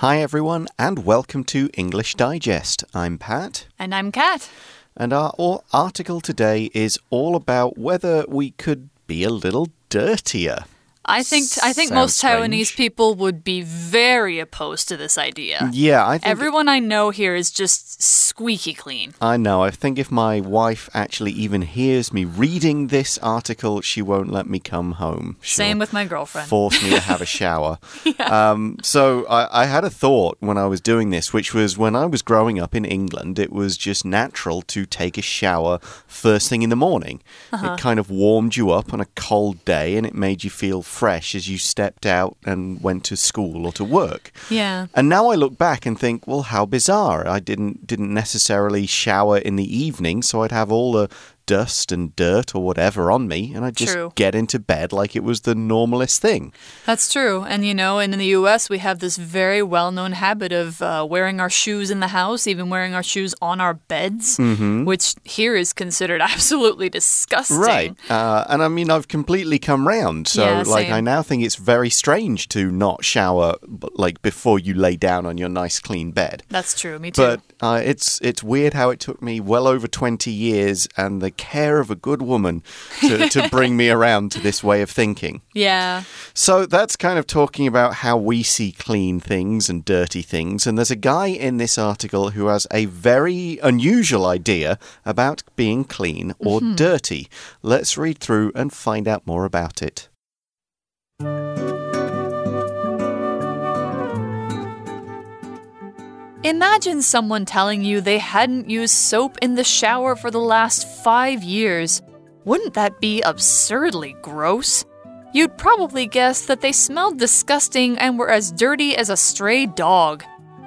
Hi, everyone, and welcome to English Digest. I'm Pat. And I'm Kat. And our article today is all about whether we could be a little dirtier. I think I think most Taiwanese people would be very opposed to this idea. Yeah, I think. Everyone I know here is just squeaky clean. I know. I think if my wife actually even hears me reading this article, she won't let me come home. She'll Same with my girlfriend. Force me to have a shower. um, so I, I had a thought when I was doing this, which was when I was growing up in England, it was just natural to take a shower first thing in the morning. It kind of warmed you up on a cold day and it made you feel fresh as you stepped out and went to school or to work. yeah. And now I look back and think, well, how bizarre. I didn't didn't necessarily shower in the evening, so I'd have all the dust and dirt or whatever on me, and I'd just True. get into bed like it was the normalest thing. That's true. And you know, and in the US, we have this very well known habit of uh, wearing our shoes in the house, even wearing our shoes on our beds, which here is considered absolutely disgusting. Right. Uh, and I mean, I've completely come round. So, Yeah, like, I now think it's very strange to not shower, like, before you lay down on your nice clean bed. That's true. Me too. But uh, it's it's weird how it took me well over 20 years and the care of a good woman to, to bring me around to this way of thinking. yeah. So that's kind of talking about how we see clean things and dirty things. And there's a guy in this article who has a very unusual idea about being clean or dirty. Let's read through and find out more about it. Imagine someone telling you they hadn't used soap in the shower for the last five years. Wouldn't that be absurdly gross? You'd probably guess that they smelled disgusting and were as dirty as a stray dog.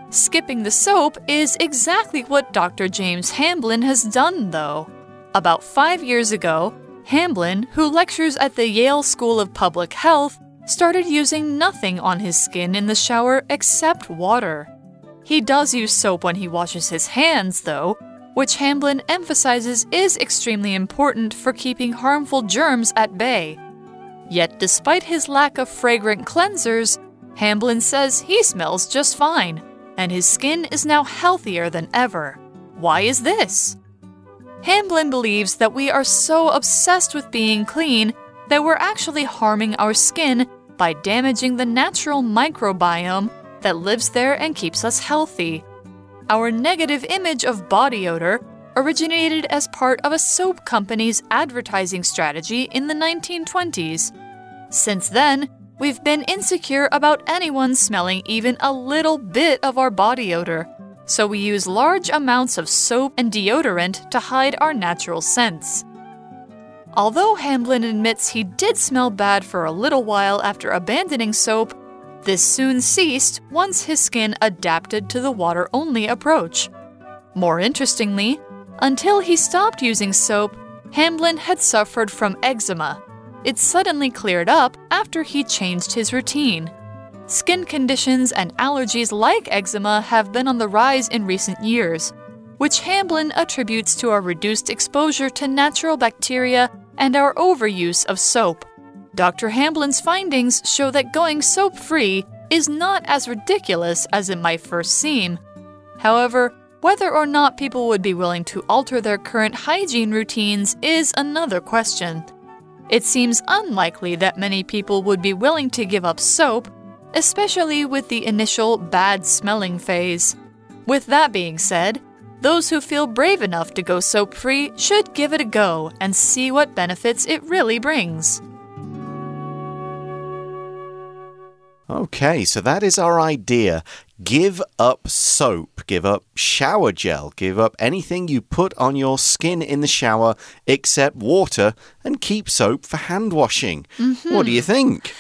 Skipping the soap is exactly what Dr. James Hamblin has done, though. About five years ago, Hamblin, who lectures at the Yale School of Public Health, started using nothing on his skin in the shower except water. He does use soap when he washes his hands, though, which Hamblin emphasizes is extremely important for keeping harmful germs at bay. Yet, despite his lack of fragrant cleansers, Hamblin says he smells just fine, and his skin is now healthier than ever. Why is this? Hamblin believes that we are so obsessed with being clean that we're actually harming our skin by damaging the natural microbiome that lives there and keeps us healthy. Our negative image of body odor originated as part of a soap company's advertising strategy in the 1920s. Since then, we've been insecure about anyone smelling even a little bit of our body odor, so we use large amounts of soap and deodorant to hide our natural scents. Although Hamblin admits he did smell bad for a little while after abandoning soap, this soon ceased once his skin adapted to the water only approach. More interestingly, until he stopped using soap, Hamblin had suffered from eczema. It suddenly cleared up after he changed his routine. Skin conditions and allergies like eczema have been on the rise in recent years, which Hamblin attributes to our reduced exposure to natural bacteria and our overuse of soap. Dr. Hamblin's findings show that going soap free is not as ridiculous as it might first seem. However, whether or not people would be willing to alter their current hygiene routines is another question. It seems unlikely that many people would be willing to give up soap, especially with the initial bad smelling phase. With that being said, those who feel brave enough to go soap free should give it a go and see what benefits it really brings. Okay, so that is our idea. Give up soap, give up shower gel, give up anything you put on your skin in the shower except water, and keep soap for hand washing. What do you think?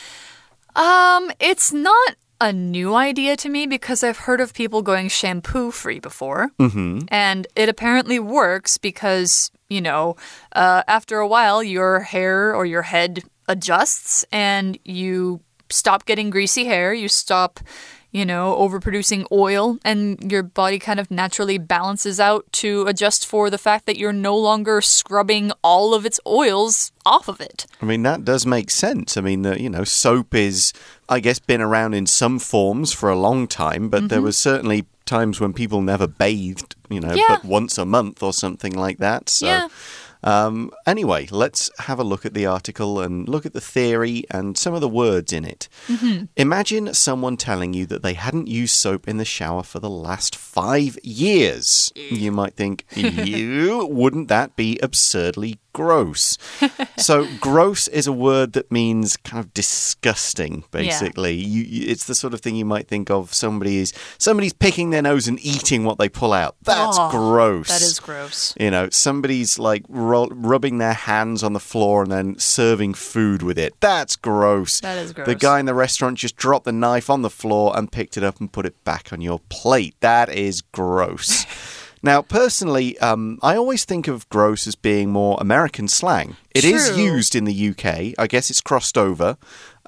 Um, it's not a new idea to me because I've heard of people going shampoo free before. Mm-hmm. And it apparently works because, you know, uh, after a while, your hair or your head adjusts and you stop getting greasy hair. You stop you know, overproducing oil, and your body kind of naturally balances out to adjust for the fact that you're no longer scrubbing all of its oils off of it. I mean, that does make sense. I mean, you know, soap is, I guess, been around in some forms for a long time, but Mm-hmm. there was certainly times when people never bathed, you know, Yeah. but once a month or something like that. So, Yeah. Um, anyway, let's have a look at the article and look at the theory and some of the words in it. Mm-hmm. Imagine someone telling you that they hadn't used soap in the shower for the last five years. You might think, you wouldn't that be absurdly gross? so, gross is a word that means kind of disgusting. Basically, you, you, it's the sort of thing you might think of. Somebody is somebody's picking their nose and eating what they pull out. That's Oh, gross. That is gross. You know, somebody's like ru rubbing their hands on the floor and then serving food with it. That's gross. That is gross. The guy in the restaurant just dropped the knife on the floor and picked it up and put it back on your plate. That is gross. now, personally, um, I always think of gross as being more American slang. It is True. used in the UK. I guess it's crossed over.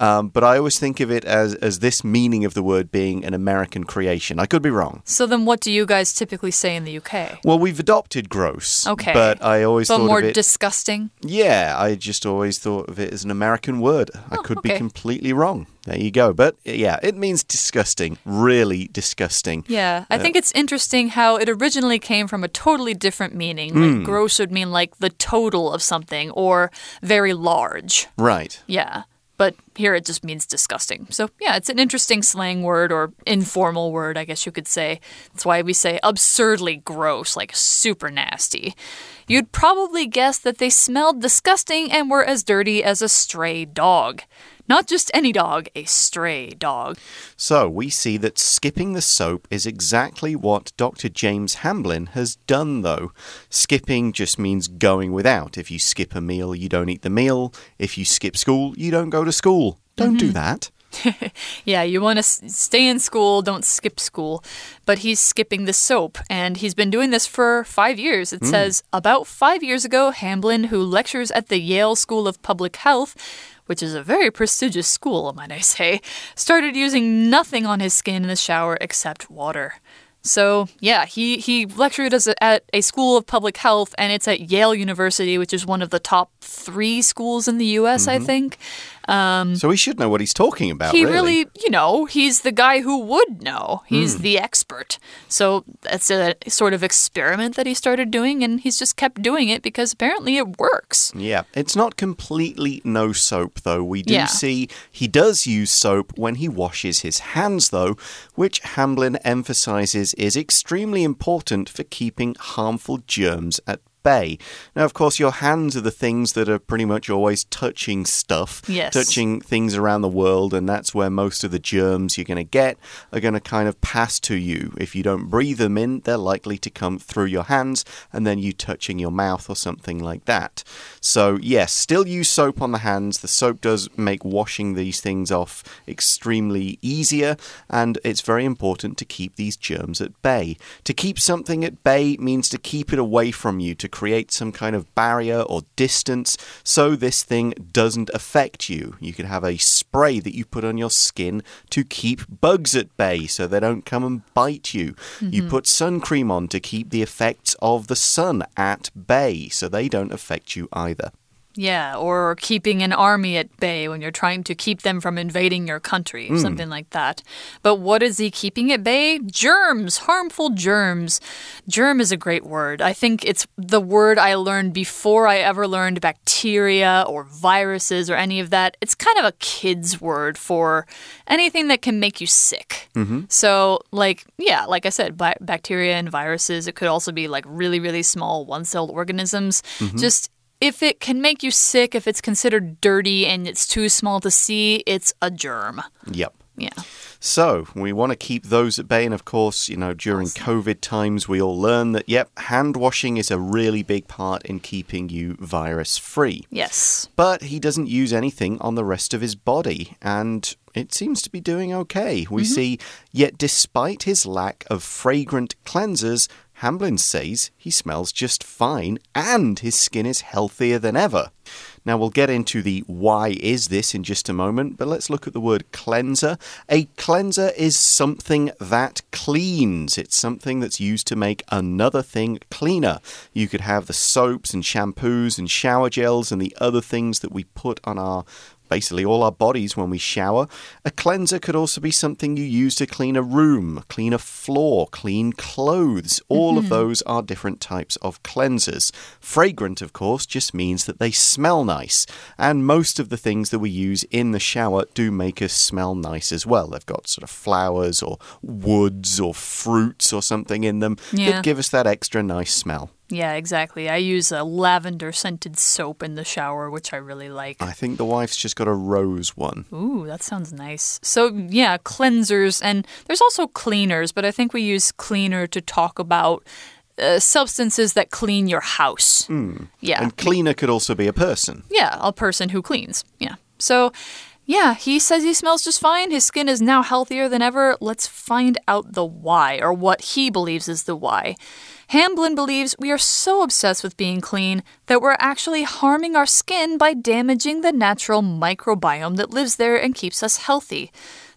Um, but I always think of it as, as this meaning of the word being an American creation. I could be wrong. So then, what do you guys typically say in the UK? Well, we've adopted gross. Okay. But I always But thought more of it. disgusting. Yeah, I just always thought of it as an American word. I could be Oh, completely wrong. There you go. But yeah, it means disgusting. Really disgusting. Yeah, I think it's interesting how it originally came from a totally different meaning. Like gross would mean like the total of something or very large. Right. Yeah. But here it just means disgusting. So, yeah, it's an interesting slang word or informal word, I guess you could say. That's why we say absurdly gross, like super nasty. You'd probably guess that they smelled disgusting and were as dirty as a stray dog. Not just any dog, a stray dog. So we see that skipping the soap is exactly what Dr. James Hamblin has done, though. Skipping just means going without. If you skip a meal, you don't eat the meal. If you skip school, you don't go to school. Don't do mm-hmm. that. Yeah, you want to stay in school, don't skip school. But he's skipping the soap, and he's been doing this for five years. It mm. says about five years ago, Hamblin, who lectures at the Yale School of Public Health, which is a very prestigious school, might I say, started using nothing on his skin in the shower except water. So, yeah, he, he lectured as a, at a school of public health, and it's at Yale University, which is one of the top three schools in the US, I mm-hmm. think. Um, so he should know what he's talking about, He really. really, you know, he's the guy who would know. He's hmm. the expert. So that's a sort of experiment that he started doing, and he's just kept doing it because apparently it works. Yeah, it's not completely no soap, though. We do Yeah. see he does use soap when he washes his hands, though, which Hamblin emphasizes is extremely important for keeping harmful germs at bay. Now, of course, your hands are the things that are pretty much always touching stuff, Yes. touching things around the world, and that's where most of the germs you're going to get are going to kind of pass to you. If you don't breathe them in, they're likely to come through your hands and then you touching your mouth or something like that. So, yes, still use soap on the hands. The soap does make washing these things off extremely easier, and it's very important to keep these germs at bay. To keep something at bay means to keep it away from you, to create some kind of barrier or distance so this thing doesn't affect you. You could have a spray that you put on your skin to keep bugs at bay so they don't come and bite you. You mm-hmm. put sun cream on to keep the effects of the sun at bay so they don't affect you either. Yeah, or keeping an army at bay when you're trying to keep them from invading your country, hmm. something like that. But what is he keeping at bay? Germs, harmful germs. Germ is a great word. I think it's the word I learned before I ever learned bacteria or viruses or any of that. It's kind of a kid's word for anything that can make you sick. Mm-hmm. So, like, yeah, like I said, bacteria and viruses. It could also be like really, really small one celled organisms. Mm-hmm. Just if it can make you sick, if it's considered dirty and it's too small to see, it's a germ. Yep. Yeah. So, we want to keep those at bay. And of course, you know, during COVID times, we all learn that, yep, hand washing is a really big part in keeping you virus free. Yes. But he doesn't use anything on the rest of his body, and it seems to be doing okay. We mm-hmm. see, yet despite his lack of fragrant cleansers, Hamblin says he smells just fine and his skin is healthier than ever. Now, we'll get into the why is this in just a moment, but let's look at the word cleanser. A cleanser is something that cleans, it's something that's used to make another thing cleaner. You could have the soaps and shampoos and shower gels and the other things that we put on our basically all our bodies when we shower. A cleanser could also be something you use to clean a room, clean a floor, clean clothes. All of mm-hmm. those are different types of cleansers. Fragrant, of course, just means that they smell nice. And most of the things that we use in the shower do make us smell nice as well. They've got sort of flowers or woods or fruits or something in them Yeah. that give us that extra nice smell. Yeah, exactly. I use a lavender scented soap in the shower, which I really like. I think the wife's just got a rose one. Ooh, that sounds nice. So, yeah, cleansers, and there's also cleaners, but I think we use cleaner to talk about uh, substances that clean your house. Yeah. And cleaner could also be a person. Yeah, a person who cleans. Yeah. So, yeah, he says he smells just fine. His skin is now healthier than ever. Let's find out the why, or what he believes is the why. Hamblin believes we are so obsessed with being clean that we're actually harming our skin by damaging the natural microbiome that lives there and keeps us healthy.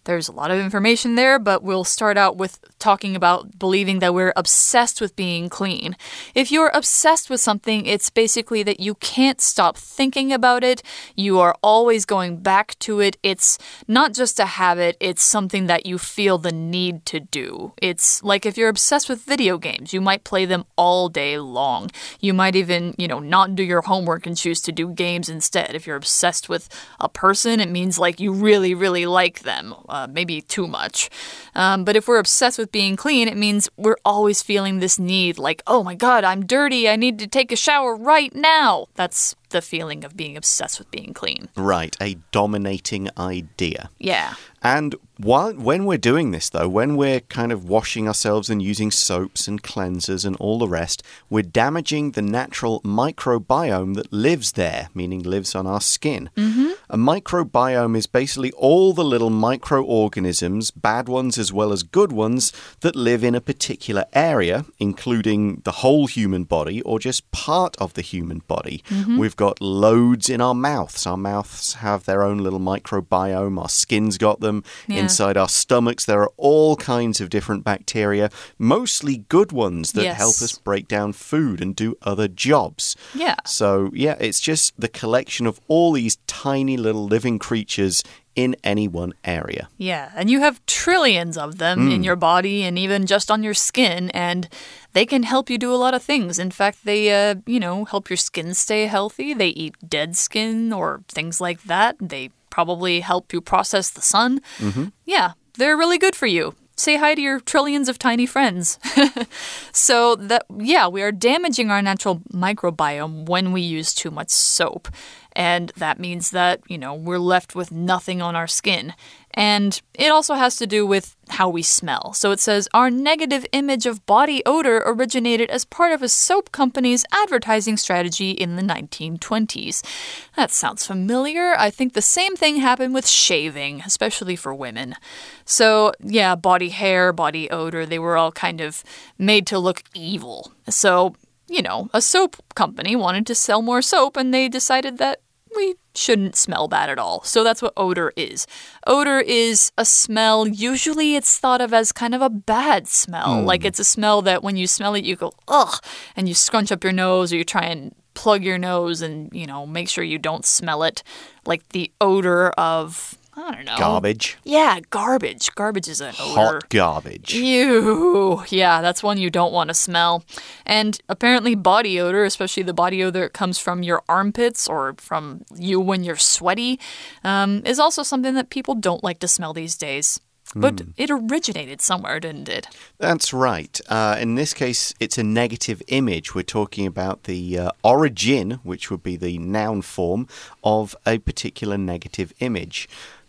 There's a lot of information there, but we'll start out with talking about believing that we're obsessed with being clean. If you're obsessed with something, it's basically that you can't stop thinking about it. You are always going back to it. It's not just a habit, it's something that you feel the need to do. It's like if you're obsessed with video games, you might play them all day long. You might even, you know, not do your homework and choose to do games instead. If you're obsessed with a person, it means like you really, really like them uh, maybe too much. Um, but if we're obsessed with being clean, it means we're always feeling this need like, oh my god, I'm dirty, I need to take a shower right now. That's the feeling of being obsessed with being clean. Right, a dominating idea. Yeah. And while, when we're doing this, though, when we're kind of washing ourselves and using soaps and cleansers and all the rest, we're damaging the natural microbiome that lives there, meaning lives on our skin. Mm-hmm. A microbiome is basically all the little microorganisms, bad ones as well as good ones, that live in a particular area, including the whole human body or just part of the human body. Mm-hmm. We've got loads in our mouths. Our mouths have their own little microbiome, our skin's got them. Yeah. Inside our stomachs, there are all kinds of different bacteria, mostly good ones that Yes. help us break down food and do other jobs. Yeah. So, yeah, it's just the collection of all these tiny little living creatures in any one area. Yeah, and you have trillions of them in hmm. your body and even just on your skin, and they can help you do a lot of things. In fact, they, uh, you know, help your skin stay healthy. They eat dead skin or things like that. They probably help you process the sun. Yeah, they're really good for you. Say hi to your trillions of tiny friends. so that yeah, we are damaging our natural microbiome when we use too much soap. And that means that, you know, we're left with nothing on our skin. And it also has to do with how we smell. So it says our negative image of body odor originated as part of a soap company's advertising strategy in the 1920s. That sounds familiar. I think the same thing happened with shaving, especially for women. So, yeah, body hair, body odor, they were all kind of made to look evil. So, you know, a soap company wanted to sell more soap and they decided that we shouldn't smell bad at all. So that's what odor is. Odor is a smell, usually it's thought of as kind of a bad smell. Hmm. Like it's a smell that when you smell it, you go, ugh, and you scrunch up your nose or you try and plug your nose and, you know, make sure you don't smell it. Like the odor of, I don't know. Garbage. Yeah, garbage. Garbage is an odor. Hot garbage. Ew. Yeah, that's one you don't want to smell. And apparently, body odor, especially the body odor that comes from your armpits or from you when you're sweaty, um, is also something that people don't like to smell these days. But it originated somewhere, didn't it? That's right. Uh, in this case, it's a negative image. We're talking about the uh, origin, which would be the noun form, of a particular negative image.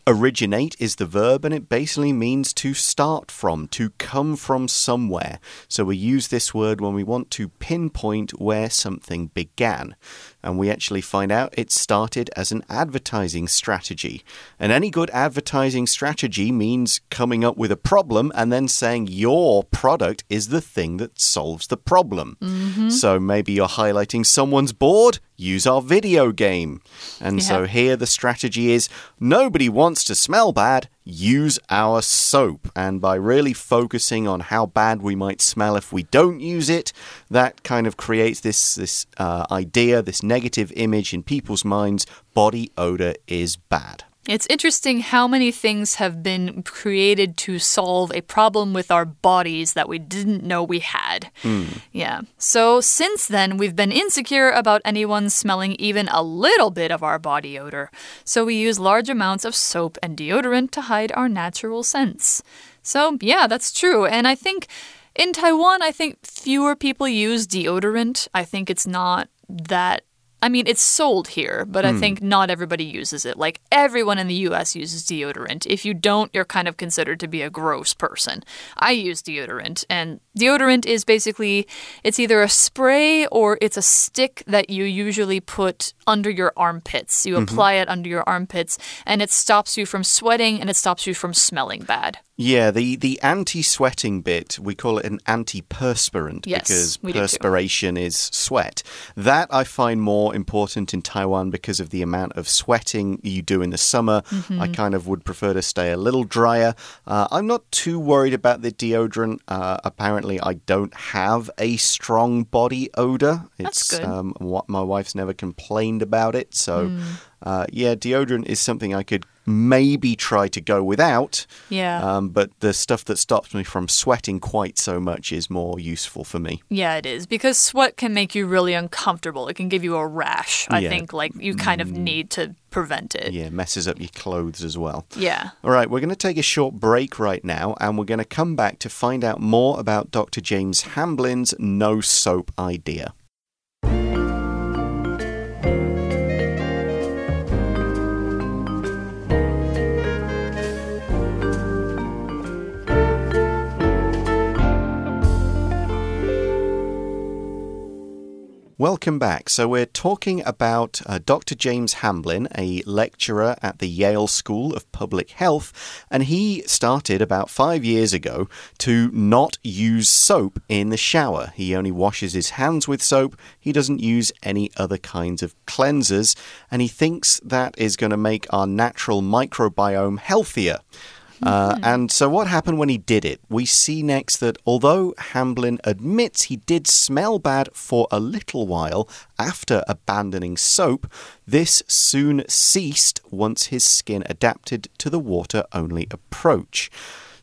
Originate is the verb, and it basically means to start from, to come from somewhere. So we use this word when we want to pinpoint where something began. And we actually find out it started as an advertising strategy. And any good advertising strategy means coming up with a problem and then saying your product is the thing that solves the problem. Mm -hmm. So maybe you're highlighting someone's bored use our video game. And yeah. so here the strategy is nobody wants to smell bad, use our soap. And by really focusing on how bad we might smell if we don't use it, that kind of creates this, this uh, idea, this negative image in people's minds body odor is bad. It's interesting how many things have been created to solve a problem with our bodies that we didn't know we had. Mm. Yeah. So since then, we've been insecure about anyone smelling even a little bit of our body odor. So we use large amounts of soap and deodorant to hide our natural scents. So, yeah, that's true. And I think in Taiwan, I think fewer people use deodorant. I think it's not that I mean, it's sold here, but I hmm. think not everybody uses it. Like everyone in the US uses deodorant. If you don't, you're kind of considered to be a gross person. I use deodorant, and deodorant is basically it's either a spray or it's a stick that you usually put under your armpits. You mm -hmm. apply it under your armpits, and it stops you from sweating and it stops you from smelling bad. Yeah, the, the anti sweating bit, we call it an antiperspirant yes, because perspiration is sweat. That I find more important in Taiwan because of the amount of sweating you do in the summer. Mm -hmm. I kind of would prefer to stay a little drier. Uh, I'm not too worried about the deodorant. Uh, apparently, I don't have a strong body odor. It's That's good. Um, what my wife's never complained about it. So, mm. Uh, yeah, deodorant is something I could maybe try to go without. Yeah. Um, but the stuff that stops me from sweating quite so much is more useful for me. Yeah, it is because sweat can make you really uncomfortable. It can give you a rash. I yeah. think like you kind of mm. need to prevent it. Yeah, messes up your clothes as well. Yeah. All right, we're going to take a short break right now and we're going to come back to find out more about Dr. James Hamblin's no soap idea. Welcome back. So, we're talking about uh, Dr. James Hamblin, a lecturer at the Yale School of Public Health, and he started about five years ago to not use soap in the shower. He only washes his hands with soap, he doesn't use any other kinds of cleansers, and he thinks that is going to make our natural microbiome healthier. Uh, mm-hmm. and so, what happened when he did it? We see next that although Hamblin admits he did smell bad for a little while after abandoning soap, this soon ceased once his skin adapted to the water only approach.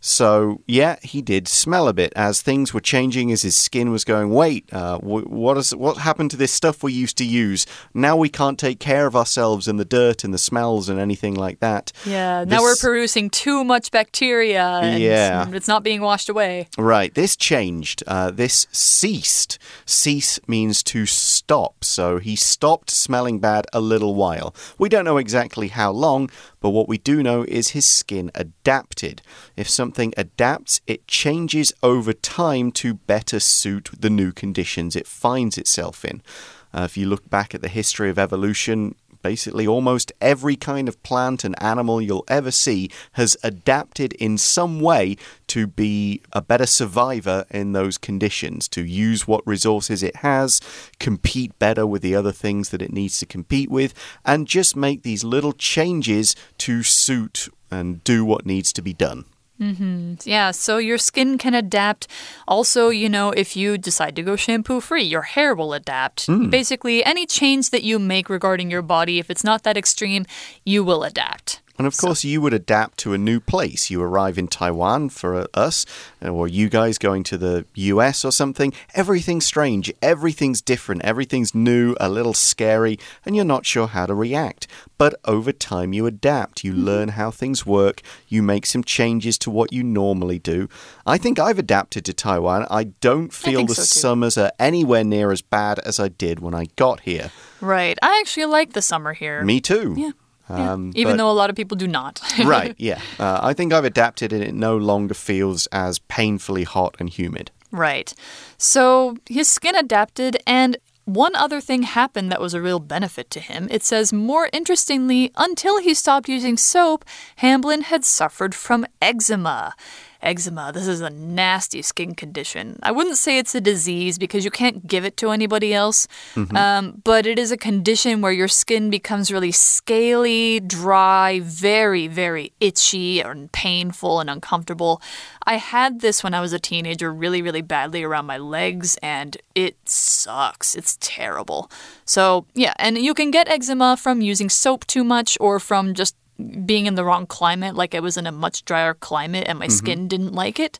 So, yeah, he did smell a bit as things were changing, as his skin was going, wait, uh, what, is, what happened to this stuff we used to use? Now we can't take care of ourselves and the dirt and the smells and anything like that. Yeah, this, now we're producing too much bacteria and yeah. it's not being washed away. Right, this changed. Uh, this ceased. Cease means to stop. So he stopped smelling bad a little while. We don't know exactly how long, but what we do know is his skin adapted. If something adapts, it changes over time to better suit the new conditions it finds itself in. Uh, if you look back at the history of evolution, Basically, almost every kind of plant and animal you'll ever see has adapted in some way to be a better survivor in those conditions, to use what resources it has, compete better with the other things that it needs to compete with, and just make these little changes to suit and do what needs to be done. Mm -hmm. Yeah, so your skin can adapt. Also, you know, if you decide to go shampoo free, your hair will adapt. Mm. Basically, any change that you make regarding your body, if it's not that extreme, you will adapt. And of course, so. you would adapt to a new place. You arrive in Taiwan for us, or you guys going to the US or something. Everything's strange, everything's different, everything's new, a little scary, and you're not sure how to react. But over time, you adapt. You mm -hmm. learn how things work. You make some changes to what you normally do. I think I've adapted to Taiwan. I don't feel the so summers are anywhere near as bad as I did when I got here. Right. I actually like the summer here. Me too. Yeah. Um, Even but- though a lot of people do not. right, yeah. Uh, I think I've adapted and it no longer feels as painfully hot and humid. Right. So his skin adapted, and one other thing happened that was a real benefit to him. It says, more interestingly, until he stopped using soap, Hamblin had suffered from eczema. Eczema, this is a nasty skin condition. I wouldn't say it's a disease because you can't give it to anybody else, um, but it is a condition where your skin becomes really scaly, dry, very, very itchy and painful and uncomfortable. I had this when I was a teenager really, really badly around my legs, and it sucks. It's terrible. So, yeah, and you can get eczema from using soap too much or from just being in the wrong climate, like I was in a much drier climate and my mm-hmm. skin didn't like it.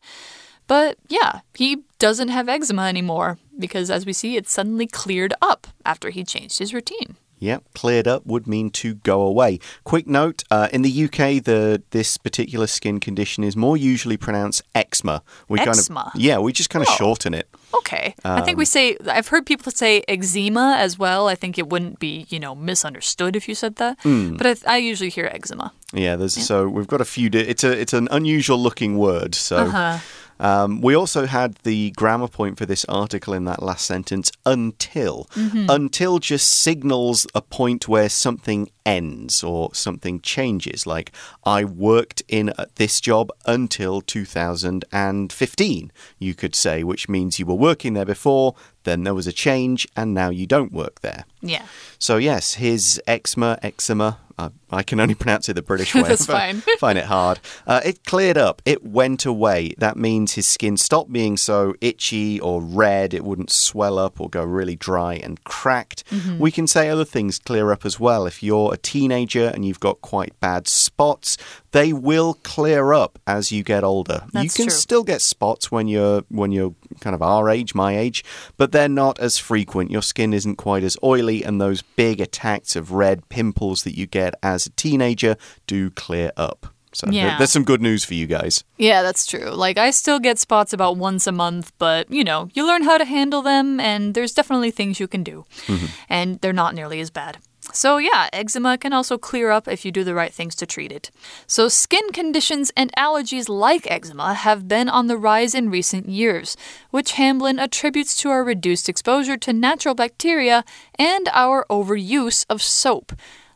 But yeah, he doesn't have eczema anymore because, as we see, it suddenly cleared up after he changed his routine. Yep, cleared up would mean to go away. Quick note: uh, in the UK, the this particular skin condition is more usually pronounced eczema. We Eczema. kind of yeah, we just kind of Oh. shorten it. Okay. I think we say, I've heard people say eczema as well. I think it wouldn't be, you know, misunderstood if you said that. But I, I usually hear eczema. Yeah, there's so we've got a few. It's a it's an unusual looking word. So Uh-huh. Um, we also had the grammar point for this article in that last sentence. Until Mm-hmm. until just signals a point where something ends or something changes. Like I worked in uh, this job until 2015. You could say, which means you were working there before. Then there was a change, and now you don't work there. Yeah. So yes, his eczema, eczema. Uh, I can only pronounce it the British way. That's fine. find it hard. Uh, it cleared up. It went away. That means his skin stopped being so itchy or red. It wouldn't swell up or go really dry and cracked. Mm-hmm. We can say other things clear up as well. If you're a teenager and you've got quite bad spots, they will clear up as you get older. That's you can true. still get spots when you're when you're kind of our age, my age, but they're not as frequent. Your skin isn't quite as oily, and those big attacks of red pimples that you get as a teenager do clear up. So Yeah. there's some good news for you guys. Yeah, that's true. Like, I still get spots about once a month, but, you know, you learn how to handle them, and there's definitely things you can do. Mm-hmm. And they're not nearly as bad. So, yeah, eczema can also clear up if you do the right things to treat it. So, skin conditions and allergies like eczema have been on the rise in recent years, which Hamblin attributes to our reduced exposure to natural bacteria and our overuse of soap.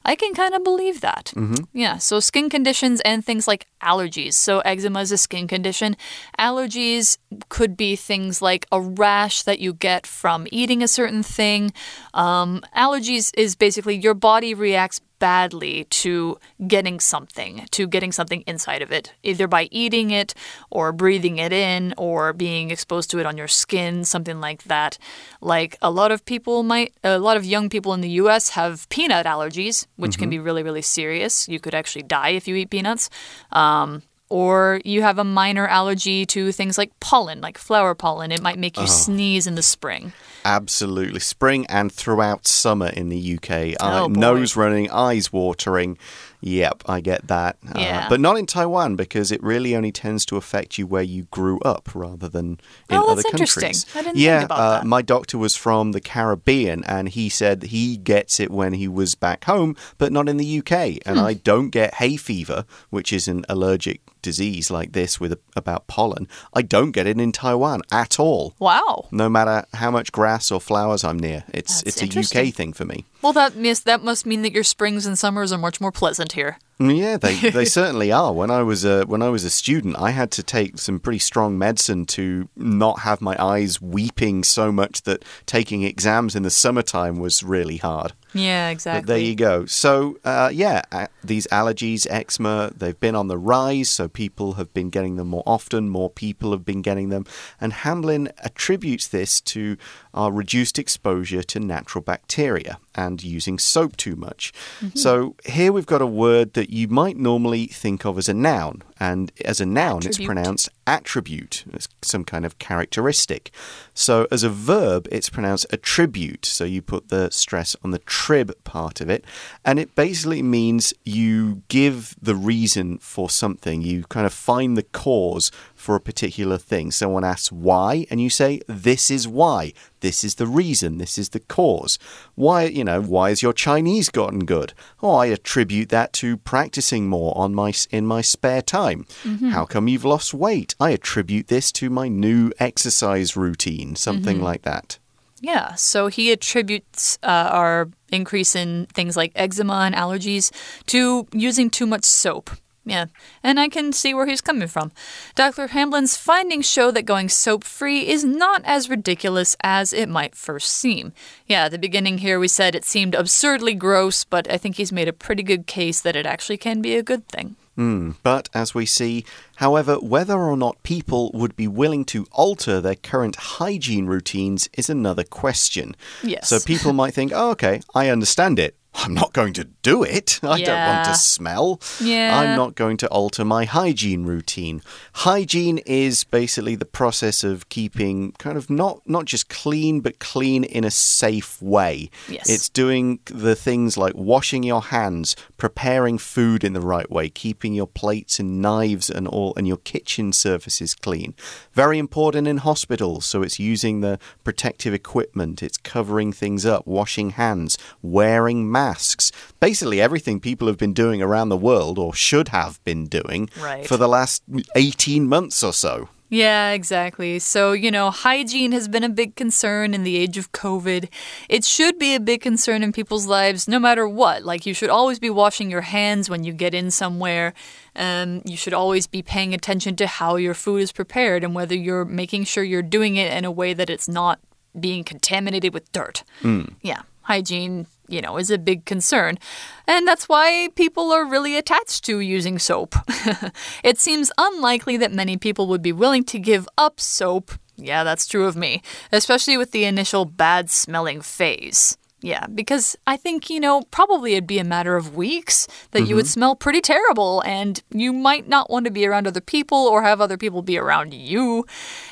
I can kind of believe that. Yeah, so skin conditions and things like allergies. So, eczema is a skin condition. Allergies could be things like a rash that you get from eating a certain thing. Um, allergies is basically your body reacts badly to getting something, to getting something inside of it, either by eating it or breathing it in or being exposed to it on your skin, something like that. Like a lot of people might, a lot of young people in the US have peanut allergies, which can be really, really serious. You could actually die if you eat peanuts. Um, or you have a minor allergy to things like pollen, like flower pollen. It might make you sneeze in the spring. Absolutely. Spring and throughout summer in the UK. Oh, uh, nose running, eyes watering. Yep, I get that. Uh, but not in Taiwan because it really only tends to affect you where you grew up rather than in Oh, other that's interesting. countries. I didn't yeah, think about uh, that. my doctor was from the Caribbean and he said he gets it when he was back home, but not in the UK. And Hmm. I don't get hay fever, which is an allergic disease like this with about pollen. I don't get it in Taiwan at all Wow. no matter how much grass or flowers I'm near. It's That's it's a. UK thing for me. Well, that miss that must mean that your springs and summers are much more pleasant here. Mm, Yeah, they they certainly are. When I was a when I was a student, I had to take some pretty strong medicine to not have my eyes weeping so much that taking exams in the summertime was really hard. Yeah, exactly. But there you go. So, uh, yeah, these allergies, eczema, they've been on the rise. So, people have been getting them more often. More people have been getting them. And Hamblin attributes this to our reduced exposure to natural bacteria and using soap too much. So, here we've got a word that you might normally think of as a noun. And as a noun, it's pronounced attribute, some kind of characteristic. So as a verb, it's pronounced attribute. So you put the stress on the trib part of it. And it basically means you give the reason for something. You kind of find the cause for a particular thing. Someone asks why, and you say, This is why. This is the reason. This is the cause. Why, you know, why has your Chinese gotten good? Oh, I attribute that to practicing more on my in my spare time. Mm -hmm. How come you've lost weight? I attribute this to my new exercise routine, something mm -hmm. like that. Yeah, so he attributes uh, our increase in things like eczema and allergies to using too much soap. Yeah, and I can see where he's coming from. Dr. Hamblin's findings show that going soap free is not as ridiculous as it might first seem. Yeah, at the beginning here we said it seemed absurdly gross, but I think he's made a pretty good case that it actually can be a good thing. Mm, but as we see, however, whether or not people would be willing to alter their current hygiene routines is another question. Yes. So people might think, oh, okay, I understand it. I'm not going to do it. I yeah. don't want to smell. Yeah. I'm not going to alter my hygiene routine. Hygiene is basically the process of keeping kind of not not just clean but clean in a safe way. Yes. It's doing the things like washing your hands, preparing food in the right way, keeping your plates and knives and all and your kitchen surfaces clean. Very important in hospitals, so it's using the protective equipment, it's covering things up, washing hands, wearing masks masks. Basically, everything people have been doing around the world, or should have been doing, right. for the last 18 months or so. Yeah, exactly. So, you know, hygiene has been a big concern in the age of COVID. It should be a big concern in people's lives no matter what. Like, you should always be washing your hands when you get in somewhere. Um, you should always be paying attention to how your food is prepared and whether you're making sure you're doing it in a way that it's not being contaminated with dirt. Mm. Yeah hygiene, you know, is a big concern. And that's why people are really attached to using soap. it seems unlikely that many people would be willing to give up soap. Yeah, that's true of me, especially with the initial bad smelling phase. Yeah, because I think, you know, probably it'd be a matter of weeks that mm -hmm. you would mm-hmm. smell pretty terrible and you might not want to be around other people or have other people be around you.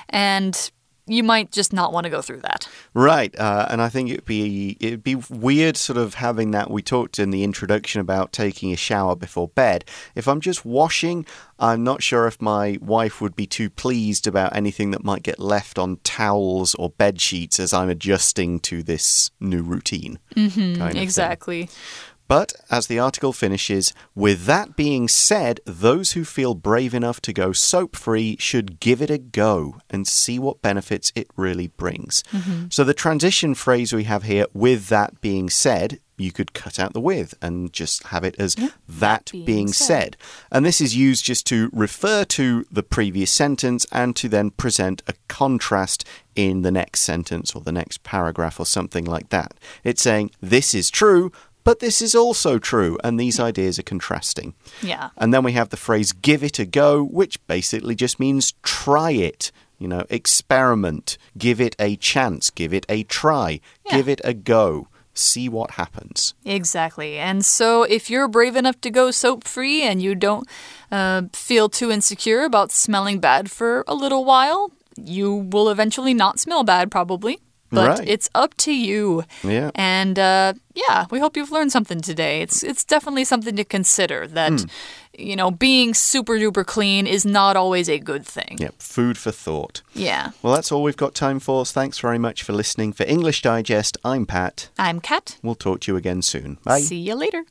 And you might just not want to go through that. Right, uh, and I think it'd be it'd be weird, sort of having that. We talked in the introduction about taking a shower before bed. If I'm just washing, I'm not sure if my wife would be too pleased about anything that might get left on towels or bed sheets as I'm adjusting to this new routine. Mm -hmm, kind of exactly. Thing. But, as the article finishes, with that being said, those who feel brave enough to go soap free should give it a go and see what benefits it really brings. Mm -hmm. So, the transition phrase we have here, with that being said, you could cut out the with and just have it as yeah, that being, being said. said. And this is used just to refer to the previous sentence and to then present a contrast in the next sentence or the next paragraph or something like that. It's saying, This is true, but this is also true, and these ideas are contrasting. Yeah. And then we have the phrase give it a go, which basically just means try it. You know, experiment, give it a chance, give it a try, yeah. give it a go see what happens. Exactly. And so, if you're brave enough to go soap free and you don't uh, feel too insecure about smelling bad for a little while, you will eventually not smell bad, probably but right. it's up to you. Yeah. And uh, yeah, we hope you've learned something today. It's it's definitely something to consider that mm. you know being super duper clean is not always a good thing. Yep, food for thought. Yeah. Well, that's all we've got time for. Thanks very much for listening. For English Digest, I'm Pat. I'm Kat. We'll talk to you again soon. Bye. See you later.